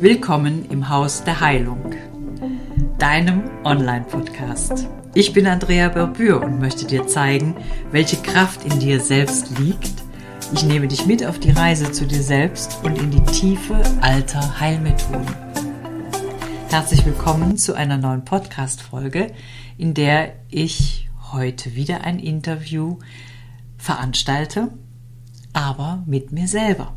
Willkommen im Haus der Heilung, deinem Online-Podcast. Ich bin Andrea Berbür und möchte dir zeigen, welche Kraft in dir selbst liegt. Ich nehme dich mit auf die Reise zu dir selbst und in die Tiefe alter Heilmethoden. Herzlich willkommen zu einer neuen Podcast-Folge, in der ich heute wieder ein Interview veranstalte, aber mit mir selber.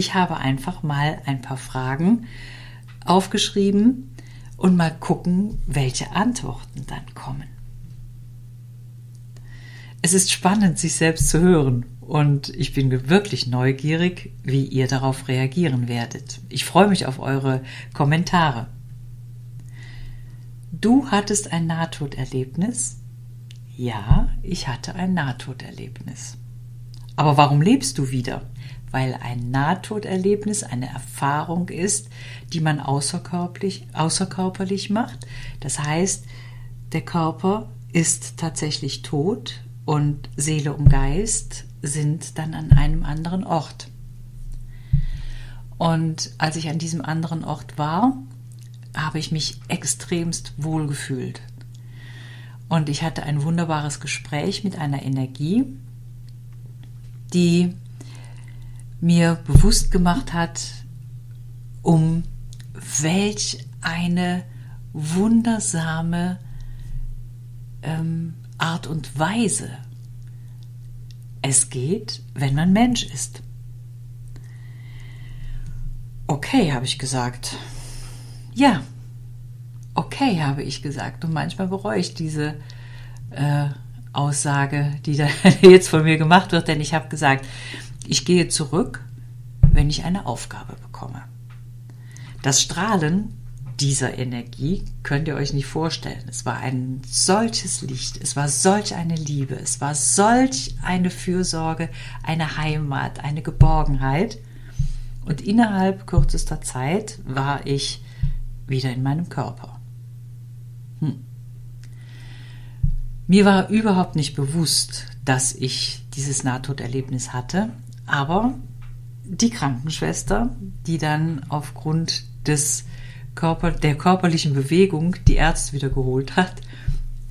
Ich habe einfach mal ein paar Fragen aufgeschrieben und mal gucken, welche Antworten dann kommen. Es ist spannend, sich selbst zu hören und ich bin wirklich neugierig, wie ihr darauf reagieren werdet. Ich freue mich auf eure Kommentare. Du hattest ein Nahtoderlebnis? Ja, ich hatte ein Nahtoderlebnis. Aber warum lebst du wieder? Weil ein Nahtoderlebnis eine Erfahrung ist, die man außerkörperlich, außerkörperlich macht. Das heißt, der Körper ist tatsächlich tot und Seele und Geist sind dann an einem anderen Ort. Und als ich an diesem anderen Ort war, habe ich mich extremst wohl gefühlt. Und ich hatte ein wunderbares Gespräch mit einer Energie, die mir bewusst gemacht hat, um welch eine wundersame ähm, Art und Weise es geht, wenn man Mensch ist. Okay, habe ich gesagt. Ja, okay, habe ich gesagt. Und manchmal bereue ich diese äh, Aussage, die da jetzt von mir gemacht wird, denn ich habe gesagt, ich gehe zurück, wenn ich eine Aufgabe bekomme. Das Strahlen dieser Energie könnt ihr euch nicht vorstellen. Es war ein solches Licht, es war solch eine Liebe, es war solch eine Fürsorge, eine Heimat, eine Geborgenheit. Und innerhalb kürzester Zeit war ich wieder in meinem Körper. Hm. Mir war überhaupt nicht bewusst, dass ich dieses Nahtoderlebnis hatte, aber die Krankenschwester, die dann aufgrund des Körper, der körperlichen Bewegung die Ärzte wieder geholt hat,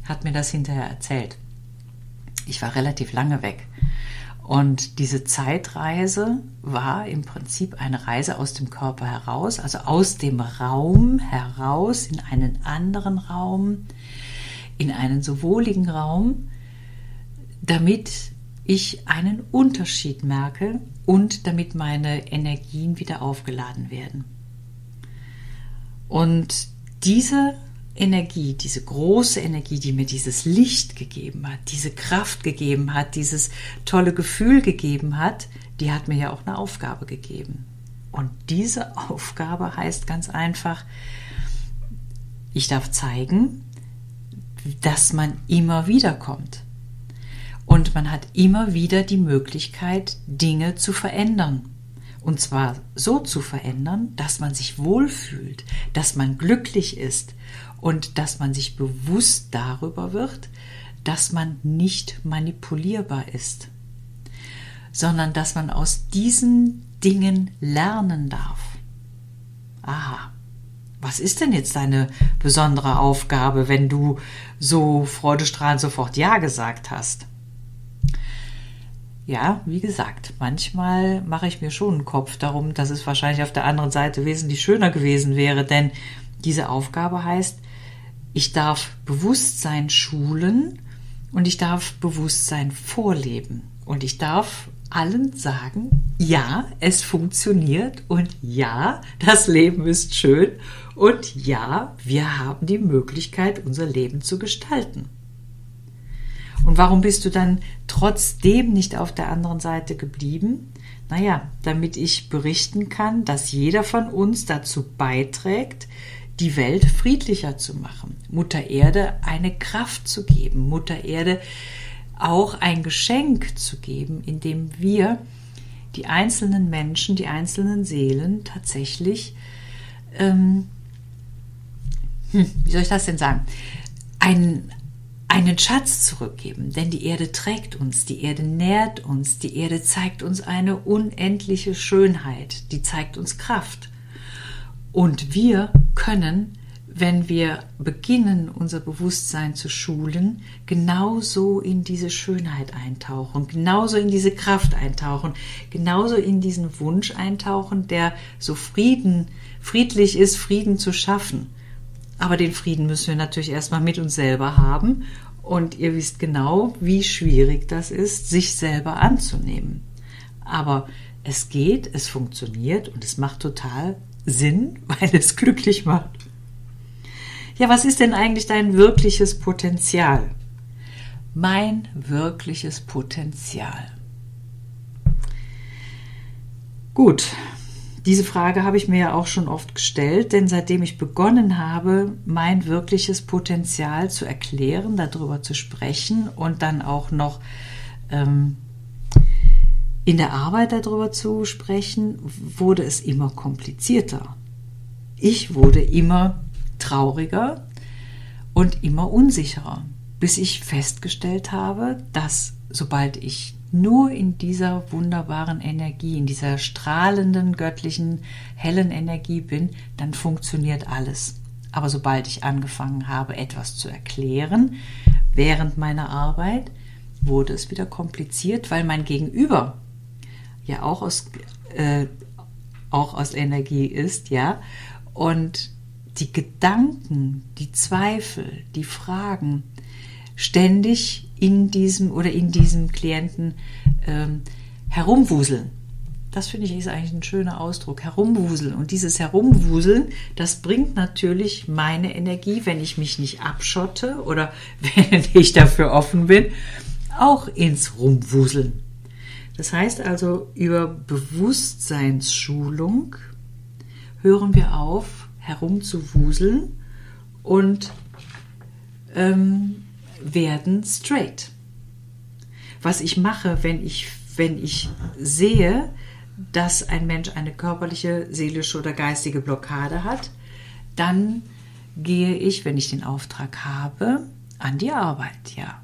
hat mir das hinterher erzählt. Ich war relativ lange weg. Und diese Zeitreise war im Prinzip eine Reise aus dem Körper heraus, also aus dem Raum heraus in einen anderen Raum, in einen so wohligen Raum, damit ich einen Unterschied merke und damit meine Energien wieder aufgeladen werden. Und diese Energie, diese große Energie, die mir dieses Licht gegeben hat, diese Kraft gegeben hat, dieses tolle Gefühl gegeben hat, die hat mir ja auch eine Aufgabe gegeben. Und diese Aufgabe heißt ganz einfach, ich darf zeigen, dass man immer wieder kommt. Und man hat immer wieder die Möglichkeit, Dinge zu verändern. Und zwar so zu verändern, dass man sich wohlfühlt, dass man glücklich ist und dass man sich bewusst darüber wird, dass man nicht manipulierbar ist, sondern dass man aus diesen Dingen lernen darf. Aha, was ist denn jetzt deine besondere Aufgabe, wenn du so freudestrahlend sofort Ja gesagt hast? Ja, wie gesagt, manchmal mache ich mir schon einen Kopf darum, dass es wahrscheinlich auf der anderen Seite wesentlich schöner gewesen wäre, denn diese Aufgabe heißt, ich darf Bewusstsein schulen und ich darf Bewusstsein vorleben. Und ich darf allen sagen, ja, es funktioniert und ja, das Leben ist schön und ja, wir haben die Möglichkeit, unser Leben zu gestalten. Und warum bist du dann trotzdem nicht auf der anderen Seite geblieben? Naja, damit ich berichten kann, dass jeder von uns dazu beiträgt, die Welt friedlicher zu machen, Mutter Erde eine Kraft zu geben, Mutter Erde auch ein Geschenk zu geben, indem wir die einzelnen Menschen, die einzelnen Seelen tatsächlich, ähm, hm, wie soll ich das denn sagen, ein, einen Schatz zurückgeben, denn die Erde trägt uns, die Erde nährt uns, die Erde zeigt uns eine unendliche Schönheit, die zeigt uns Kraft. Und wir können, wenn wir beginnen, unser Bewusstsein zu schulen, genauso in diese Schönheit eintauchen, genauso in diese Kraft eintauchen, genauso in diesen Wunsch eintauchen, der so Frieden, friedlich ist, Frieden zu schaffen. Aber den Frieden müssen wir natürlich erstmal mit uns selber haben. Und ihr wisst genau, wie schwierig das ist, sich selber anzunehmen. Aber es geht, es funktioniert und es macht total Sinn, weil es glücklich macht. Ja, was ist denn eigentlich dein wirkliches Potenzial? Mein wirkliches Potenzial. Gut, diese Frage habe ich mir ja auch schon oft gestellt, denn seitdem ich begonnen habe, mein wirkliches Potenzial zu erklären, darüber zu sprechen und dann auch noch ähm, in der Arbeit darüber zu sprechen, wurde es immer komplizierter. Ich wurde immer trauriger und immer unsicherer, bis ich festgestellt habe, dass sobald ich nur in dieser wunderbaren Energie, in dieser strahlenden, göttlichen, hellen Energie bin, dann funktioniert alles. Aber sobald ich angefangen habe, etwas zu erklären, während meiner Arbeit, wurde es wieder kompliziert, weil mein Gegenüber ja auch aus, äh, auch aus Energie ist, ja, und die Gedanken, die Zweifel, die Fragen ständig in diesem oder in diesem Klienten ähm, herumwuseln. Das finde ich ist eigentlich ein schöner Ausdruck, herumwuseln. Und dieses Herumwuseln, das bringt natürlich meine Energie, wenn ich mich nicht abschotte oder wenn ich dafür offen bin, auch ins Rumwuseln. Das heißt also, über Bewusstseinsschulung hören wir auf, herumzuwuseln und ähm, werden straight. Was ich mache, wenn ich, wenn ich sehe, dass ein Mensch eine körperliche, seelische oder geistige Blockade hat, dann gehe ich, wenn ich den Auftrag habe, an die Arbeit, ja.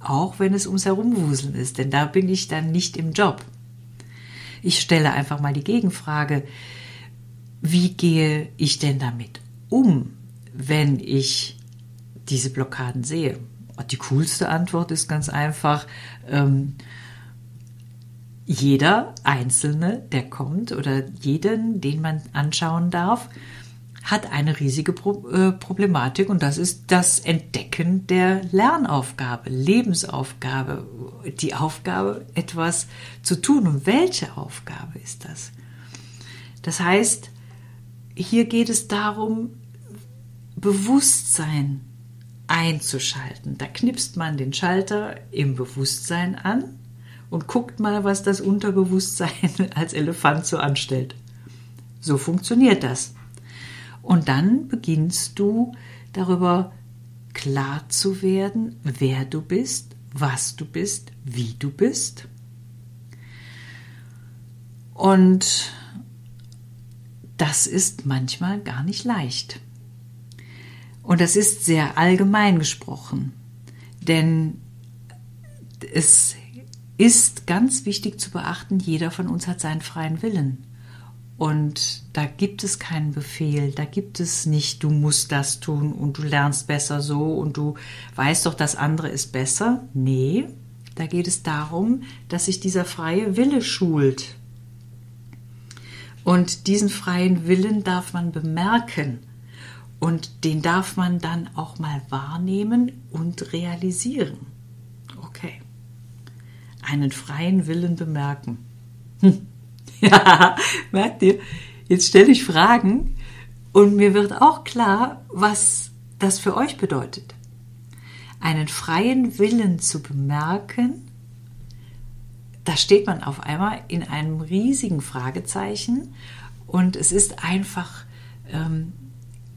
Auch wenn es ums Herumwuseln ist, denn da bin ich dann nicht im Job. Ich stelle einfach mal die Gegenfrage, wie gehe ich denn damit um, wenn ich diese Blockaden sehe? Die coolste Antwort ist ganz einfach, ähm, jeder Einzelne, der kommt oder jeden, den man anschauen darf, hat eine riesige Pro äh, Problematik und das ist das Entdecken der Lernaufgabe, Lebensaufgabe, die Aufgabe, etwas zu tun. Und welche Aufgabe ist das? Das heißt, hier geht es darum, Bewusstsein einzuschalten. Da knipst man den Schalter im Bewusstsein an und guckt mal, was das Unterbewusstsein als Elefant so anstellt. So funktioniert das. Und dann beginnst du darüber klar zu werden, wer du bist, was du bist, wie du bist. Und das ist manchmal gar nicht leicht. Und das ist sehr allgemein gesprochen, denn es ist ganz wichtig zu beachten, jeder von uns hat seinen freien Willen. Und da gibt es keinen Befehl, da gibt es nicht, du musst das tun und du lernst besser so und du weißt doch, das andere ist besser. Nee, da geht es darum, dass sich dieser freie Wille schult. Und diesen freien Willen darf man bemerken und den darf man dann auch mal wahrnehmen und realisieren. Okay. Einen freien Willen bemerken. Hm. Ja, merkt ihr? Jetzt stelle ich Fragen und mir wird auch klar, was das für euch bedeutet. Einen freien Willen zu bemerken, da steht man auf einmal in einem riesigen Fragezeichen und es ist einfach ähm,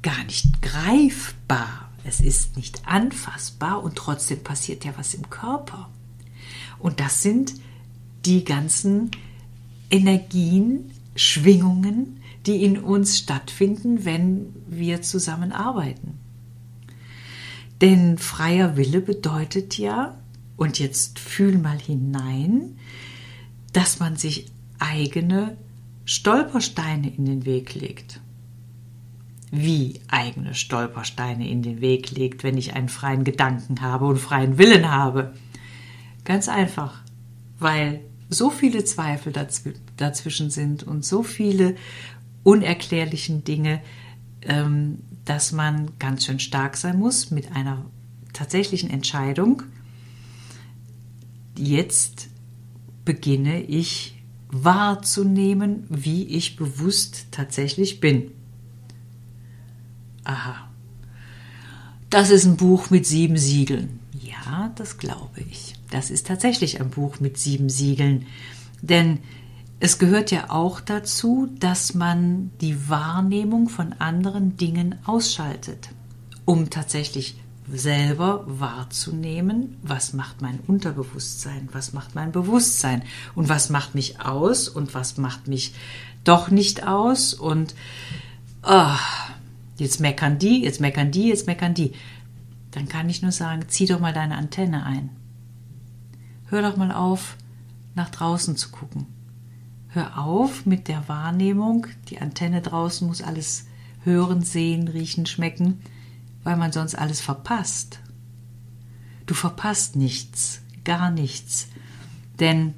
gar nicht greifbar. Es ist nicht anfassbar und trotzdem passiert ja was im Körper. Und das sind die ganzen Energien, Schwingungen, die in uns stattfinden, wenn wir zusammenarbeiten. Denn freier Wille bedeutet ja, und jetzt fühl mal hinein, dass man sich eigene Stolpersteine in den Weg legt. Wie eigene Stolpersteine in den Weg legt, wenn ich einen freien Gedanken habe und freien Willen habe. Ganz einfach, weil so viele Zweifel dazwischen sind und so viele unerklärlichen Dinge, ähm, dass man ganz schön stark sein muss mit einer tatsächlichen Entscheidung. Jetzt beginne ich wahrzunehmen, wie ich bewusst tatsächlich bin. Aha. Das ist ein Buch mit sieben Siegeln. Ja, das glaube ich. Das ist tatsächlich ein Buch mit sieben Siegeln. Denn es gehört ja auch dazu, dass man die Wahrnehmung von anderen Dingen ausschaltet, um tatsächlich selber wahrzunehmen, was macht mein Unterbewusstsein, was macht mein Bewusstsein und was macht mich aus und was macht mich doch nicht aus und oh, jetzt meckern die, jetzt meckern die, jetzt meckern die. Dann kann ich nur sagen, zieh doch mal deine Antenne ein. Hör doch mal auf, nach draußen zu gucken. Hör auf mit der Wahrnehmung, die Antenne draußen muss alles hören, sehen, riechen, schmecken weil man sonst alles verpasst. Du verpasst nichts, gar nichts. Denn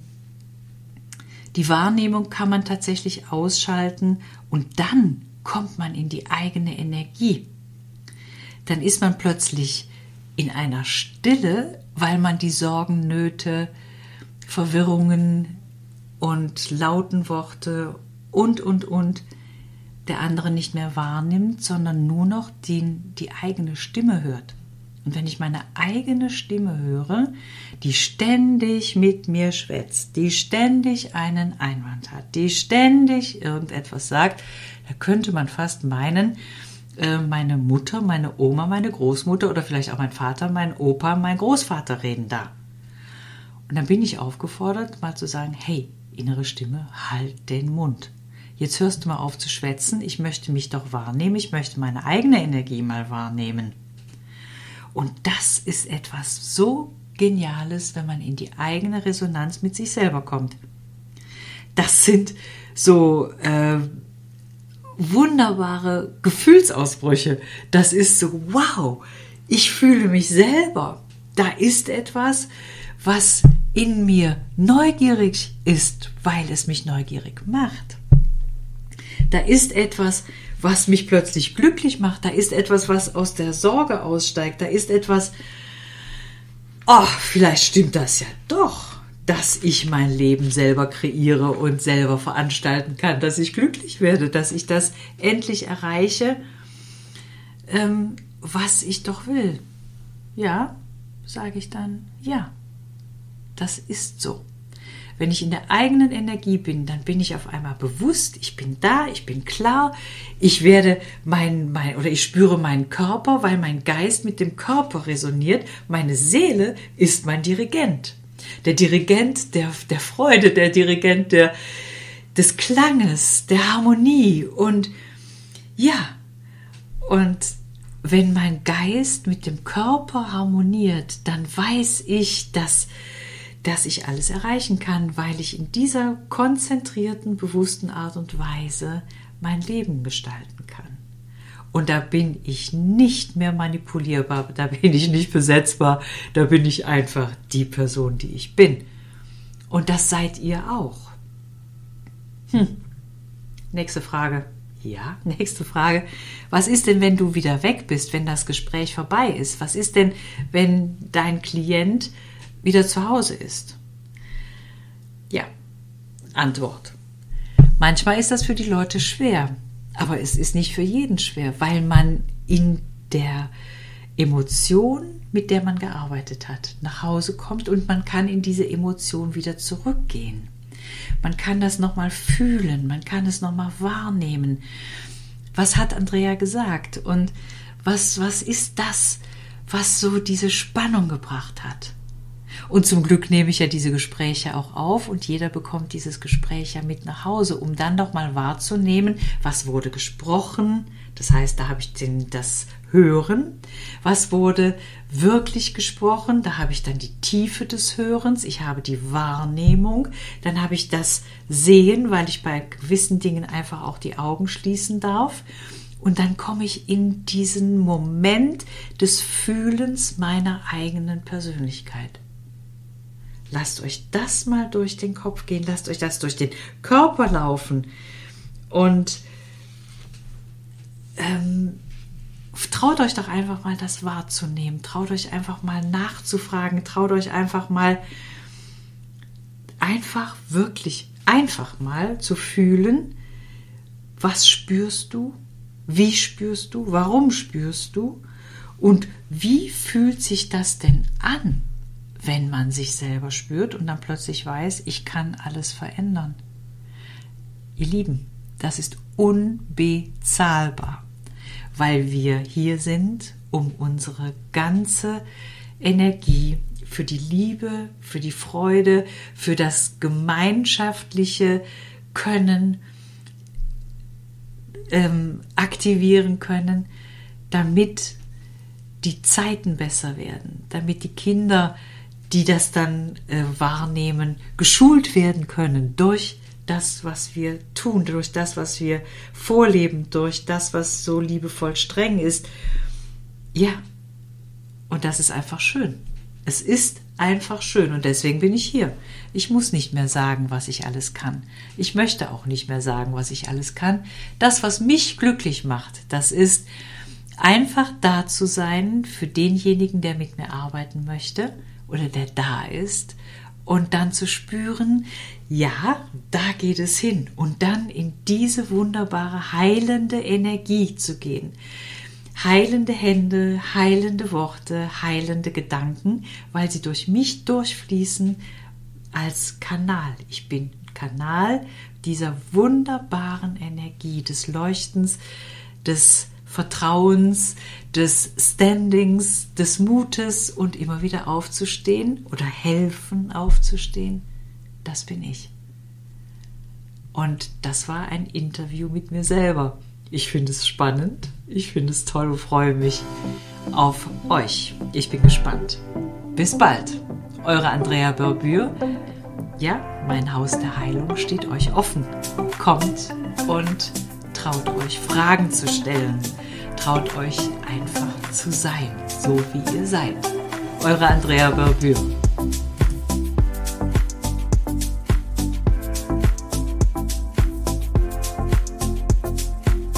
die Wahrnehmung kann man tatsächlich ausschalten und dann kommt man in die eigene Energie. Dann ist man plötzlich in einer Stille, weil man die Sorgen, Nöte, Verwirrungen und lauten Worte und, und, und der andere nicht mehr wahrnimmt, sondern nur noch die, die eigene Stimme hört. Und wenn ich meine eigene Stimme höre, die ständig mit mir schwätzt, die ständig einen Einwand hat, die ständig irgendetwas sagt, da könnte man fast meinen, äh, meine Mutter, meine Oma, meine Großmutter oder vielleicht auch mein Vater, mein Opa, mein Großvater reden da. Und dann bin ich aufgefordert, mal zu sagen, hey, innere Stimme, halt den Mund jetzt hörst du mal auf zu schwätzen, ich möchte mich doch wahrnehmen, ich möchte meine eigene Energie mal wahrnehmen. Und das ist etwas so Geniales, wenn man in die eigene Resonanz mit sich selber kommt. Das sind so äh, wunderbare Gefühlsausbrüche. Das ist so, wow, ich fühle mich selber. Da ist etwas, was in mir neugierig ist, weil es mich neugierig macht. Da ist etwas, was mich plötzlich glücklich macht. Da ist etwas, was aus der Sorge aussteigt. Da ist etwas, ach, vielleicht stimmt das ja doch, dass ich mein Leben selber kreiere und selber veranstalten kann, dass ich glücklich werde, dass ich das endlich erreiche, ähm, was ich doch will. Ja, sage ich dann, ja, das ist so. Wenn ich in der eigenen Energie bin, dann bin ich auf einmal bewusst, ich bin da, ich bin klar, ich werde mein, mein oder ich spüre meinen Körper, weil mein Geist mit dem Körper resoniert. Meine Seele ist mein Dirigent. Der Dirigent der, der Freude, der Dirigent der, des Klanges, der Harmonie und ja, und wenn mein Geist mit dem Körper harmoniert, dann weiß ich, dass dass ich alles erreichen kann, weil ich in dieser konzentrierten, bewussten Art und Weise mein Leben gestalten kann. Und da bin ich nicht mehr manipulierbar, da bin ich nicht besetzbar, da bin ich einfach die Person, die ich bin. Und das seid ihr auch. Hm. Nächste Frage. Ja, nächste Frage. Was ist denn, wenn du wieder weg bist, wenn das Gespräch vorbei ist? Was ist denn, wenn dein Klient wieder zu Hause ist? Ja, Antwort. Manchmal ist das für die Leute schwer, aber es ist nicht für jeden schwer, weil man in der Emotion, mit der man gearbeitet hat, nach Hause kommt und man kann in diese Emotion wieder zurückgehen. Man kann das nochmal fühlen, man kann es nochmal wahrnehmen. Was hat Andrea gesagt und was, was ist das, was so diese Spannung gebracht hat? Und zum Glück nehme ich ja diese Gespräche auch auf und jeder bekommt dieses Gespräch ja mit nach Hause, um dann doch mal wahrzunehmen, was wurde gesprochen. Das heißt, da habe ich den, das Hören. Was wurde wirklich gesprochen? Da habe ich dann die Tiefe des Hörens. Ich habe die Wahrnehmung. Dann habe ich das Sehen, weil ich bei gewissen Dingen einfach auch die Augen schließen darf Und dann komme ich in diesen Moment des Fühlens meiner eigenen Persönlichkeit. Lasst euch das mal durch den Kopf gehen, lasst euch das durch den Körper laufen. Und ähm, traut euch doch einfach mal das wahrzunehmen, traut euch einfach mal nachzufragen, traut euch einfach mal einfach wirklich einfach mal zu fühlen, was spürst du, wie spürst du, warum spürst du? Und wie fühlt sich das denn an, wenn man sich selber spürt und dann plötzlich weiß, ich kann alles verändern. Ihr Lieben, das ist unbezahlbar, weil wir hier sind, um unsere ganze Energie für die Liebe, für die Freude, für das gemeinschaftliche Können ähm, aktivieren können, damit die Zeiten besser werden, damit die Kinder, die das dann äh, wahrnehmen, geschult werden können durch das, was wir tun, durch das, was wir vorleben, durch das, was so liebevoll streng ist. Ja, und das ist einfach schön. Es ist einfach schön und deswegen bin ich hier. Ich muss nicht mehr sagen, was ich alles kann. Ich möchte auch nicht mehr sagen, was ich alles kann. Das, was mich glücklich macht, das ist einfach da zu sein für denjenigen, der mit mir arbeiten möchte oder der da ist und dann zu spüren, ja, da geht es hin und dann in diese wunderbare heilende Energie zu gehen heilende Hände, heilende Worte, heilende Gedanken, weil sie durch mich durchfließen als Kanal. Ich bin Kanal dieser wunderbaren Energie des Leuchtens, des Vertrauens, des Standings, des Mutes und immer wieder aufzustehen oder helfen aufzustehen. Das bin ich. Und das war ein Interview mit mir selber. Ich finde es spannend, ich finde es toll und freue mich auf euch. Ich bin gespannt. Bis bald. Eure Andrea Berbür. Ja, mein Haus der Heilung steht euch offen. Kommt und traut euch Fragen zu stellen. Traut euch einfach zu sein, so wie ihr seid. Eure Andrea Berbür.